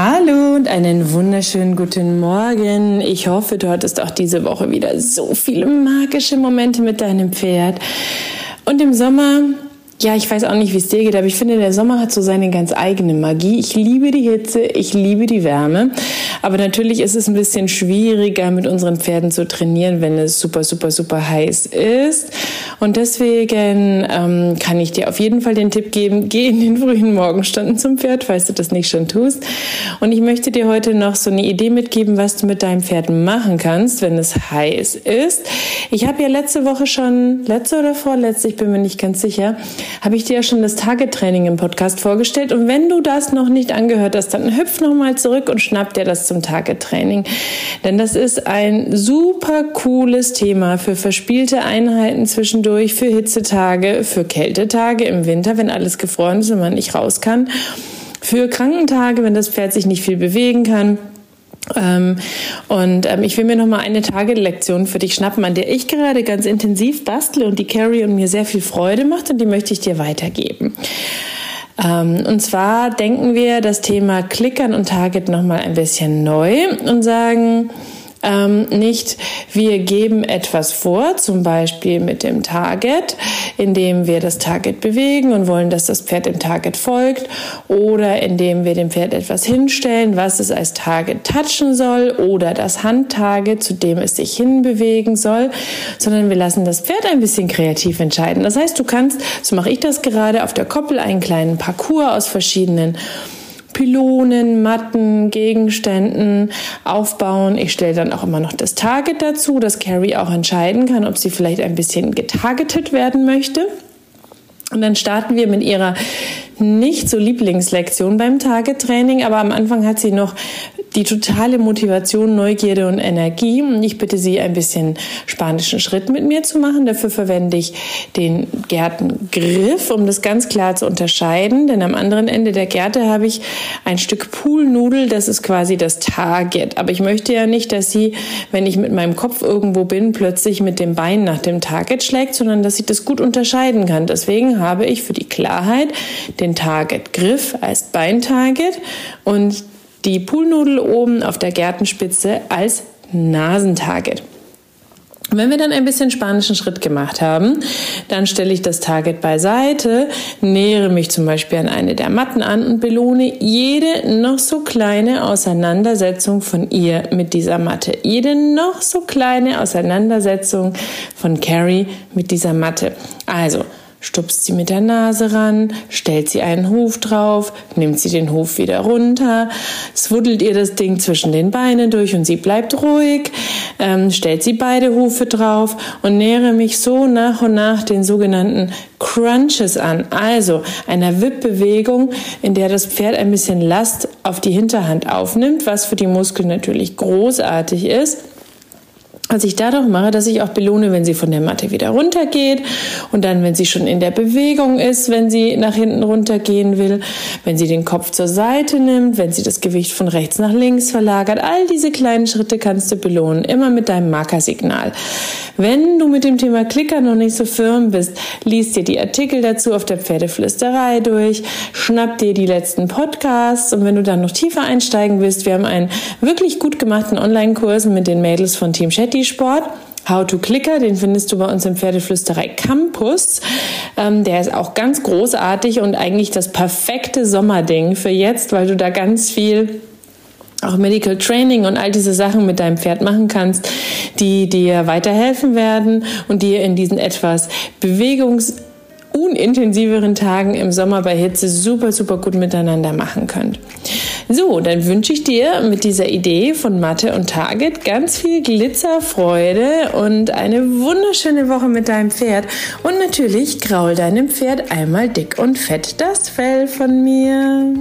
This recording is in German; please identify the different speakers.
Speaker 1: Hallo und einen wunderschönen guten Morgen. Ich hoffe, du hattest auch diese Woche wieder so viele magische Momente mit deinem Pferd. Und im Sommer ja, ich weiß auch nicht, wie es dir geht, aber ich finde, der Sommer hat so seine ganz eigene Magie. Ich liebe die Hitze, ich liebe die Wärme. Aber natürlich ist es ein bisschen schwieriger, mit unseren Pferden zu trainieren, wenn es super, super, super heiß ist. Und deswegen ähm, kann ich dir auf jeden Fall den Tipp geben, geh in den frühen Morgenstunden zum Pferd, falls du das nicht schon tust. Und ich möchte dir heute noch so eine Idee mitgeben, was du mit deinem Pferd machen kannst, wenn es heiß ist. Ich habe ja letzte Woche schon, letzte oder vorletzte, ich bin mir nicht ganz sicher, habe ich dir ja schon das Target-Training im Podcast vorgestellt. Und wenn du das noch nicht angehört hast, dann hüpf nochmal zurück und schnapp dir das zum Target-Training. Denn das ist ein super cooles Thema für verspielte Einheiten zwischendurch, für Hitzetage, für Kältetage im Winter, wenn alles gefroren ist und man nicht raus kann. Für Krankentage, wenn das Pferd sich nicht viel bewegen kann ähm, und ähm, ich will mir noch mal eine Tagelektion für dich schnappen, an der ich gerade ganz intensiv bastle und die Carrie und mir sehr viel Freude macht und die möchte ich dir weitergeben. Ähm, und zwar denken wir das Thema Klickern und Target noch mal ein bisschen neu und sagen, ähm, nicht, wir geben etwas vor, zum Beispiel mit dem Target, indem wir das Target bewegen und wollen, dass das Pferd dem Target folgt, oder indem wir dem Pferd etwas hinstellen, was es als Target touchen soll, oder das Handtarget, zu dem es sich hinbewegen soll, sondern wir lassen das Pferd ein bisschen kreativ entscheiden. Das heißt, du kannst, so mache ich das gerade, auf der Koppel einen kleinen Parcours aus verschiedenen Pylonen, Matten, Gegenständen aufbauen. Ich stelle dann auch immer noch das Target dazu, dass Carrie auch entscheiden kann, ob sie vielleicht ein bisschen getargetet werden möchte. Und dann starten wir mit ihrer nicht so Lieblingslektion beim Target-Training, aber am Anfang hat sie noch die totale Motivation, Neugierde und Energie. Ich bitte Sie, ein bisschen spanischen Schritt mit mir zu machen. Dafür verwende ich den Gärtengriff, um das ganz klar zu unterscheiden. Denn am anderen Ende der Gärte habe ich ein Stück Poolnudel, das ist quasi das Target. Aber ich möchte ja nicht, dass sie, wenn ich mit meinem Kopf irgendwo bin, plötzlich mit dem Bein nach dem Target schlägt, sondern dass ich das gut unterscheiden kann. Deswegen habe ich für die Klarheit den Target-Griff als Beintarget und die Poolnudel oben auf der Gärtenspitze als Nasentarget. Wenn wir dann ein bisschen spanischen Schritt gemacht haben, dann stelle ich das Target beiseite, nähere mich zum Beispiel an eine der Matten an und belohne jede noch so kleine Auseinandersetzung von ihr mit dieser Matte. Jede noch so kleine Auseinandersetzung von Carrie mit dieser Matte. Also, stupst sie mit der Nase ran, stellt sie einen Huf drauf, nimmt sie den Huf wieder runter, swuddelt ihr das Ding zwischen den Beinen durch und sie bleibt ruhig, ähm, stellt sie beide Hufe drauf und nähere mich so nach und nach den sogenannten Crunches an, also einer Wippbewegung, in der das Pferd ein bisschen Last auf die Hinterhand aufnimmt, was für die Muskeln natürlich großartig ist was ich dadurch mache, dass ich auch belohne, wenn sie von der Matte wieder runtergeht und dann, wenn sie schon in der Bewegung ist, wenn sie nach hinten runtergehen will, wenn sie den Kopf zur Seite nimmt, wenn sie das Gewicht von rechts nach links verlagert. All diese kleinen Schritte kannst du belohnen, immer mit deinem Markersignal. Wenn du mit dem Thema Klicker noch nicht so firm bist, liest dir die Artikel dazu auf der Pferdeflüsterei durch, schnapp dir die letzten Podcasts und wenn du dann noch tiefer einsteigen willst, wir haben einen wirklich gut gemachten Online-Kurs mit den Mädels von Team Shetty Sport. How to Clicker, den findest du bei uns im Pferdeflüsterei Campus. Ähm, der ist auch ganz großartig und eigentlich das perfekte Sommerding für jetzt, weil du da ganz viel auch Medical Training und all diese Sachen mit deinem Pferd machen kannst, die dir weiterhelfen werden und dir in diesen etwas bewegungs unintensiveren Tagen im Sommer bei Hitze super, super gut miteinander machen könnt. So, dann wünsche ich dir mit dieser Idee von Mathe und Target ganz viel Glitzerfreude und eine wunderschöne Woche mit deinem Pferd. Und natürlich graul deinem Pferd einmal dick und fett das Fell von mir.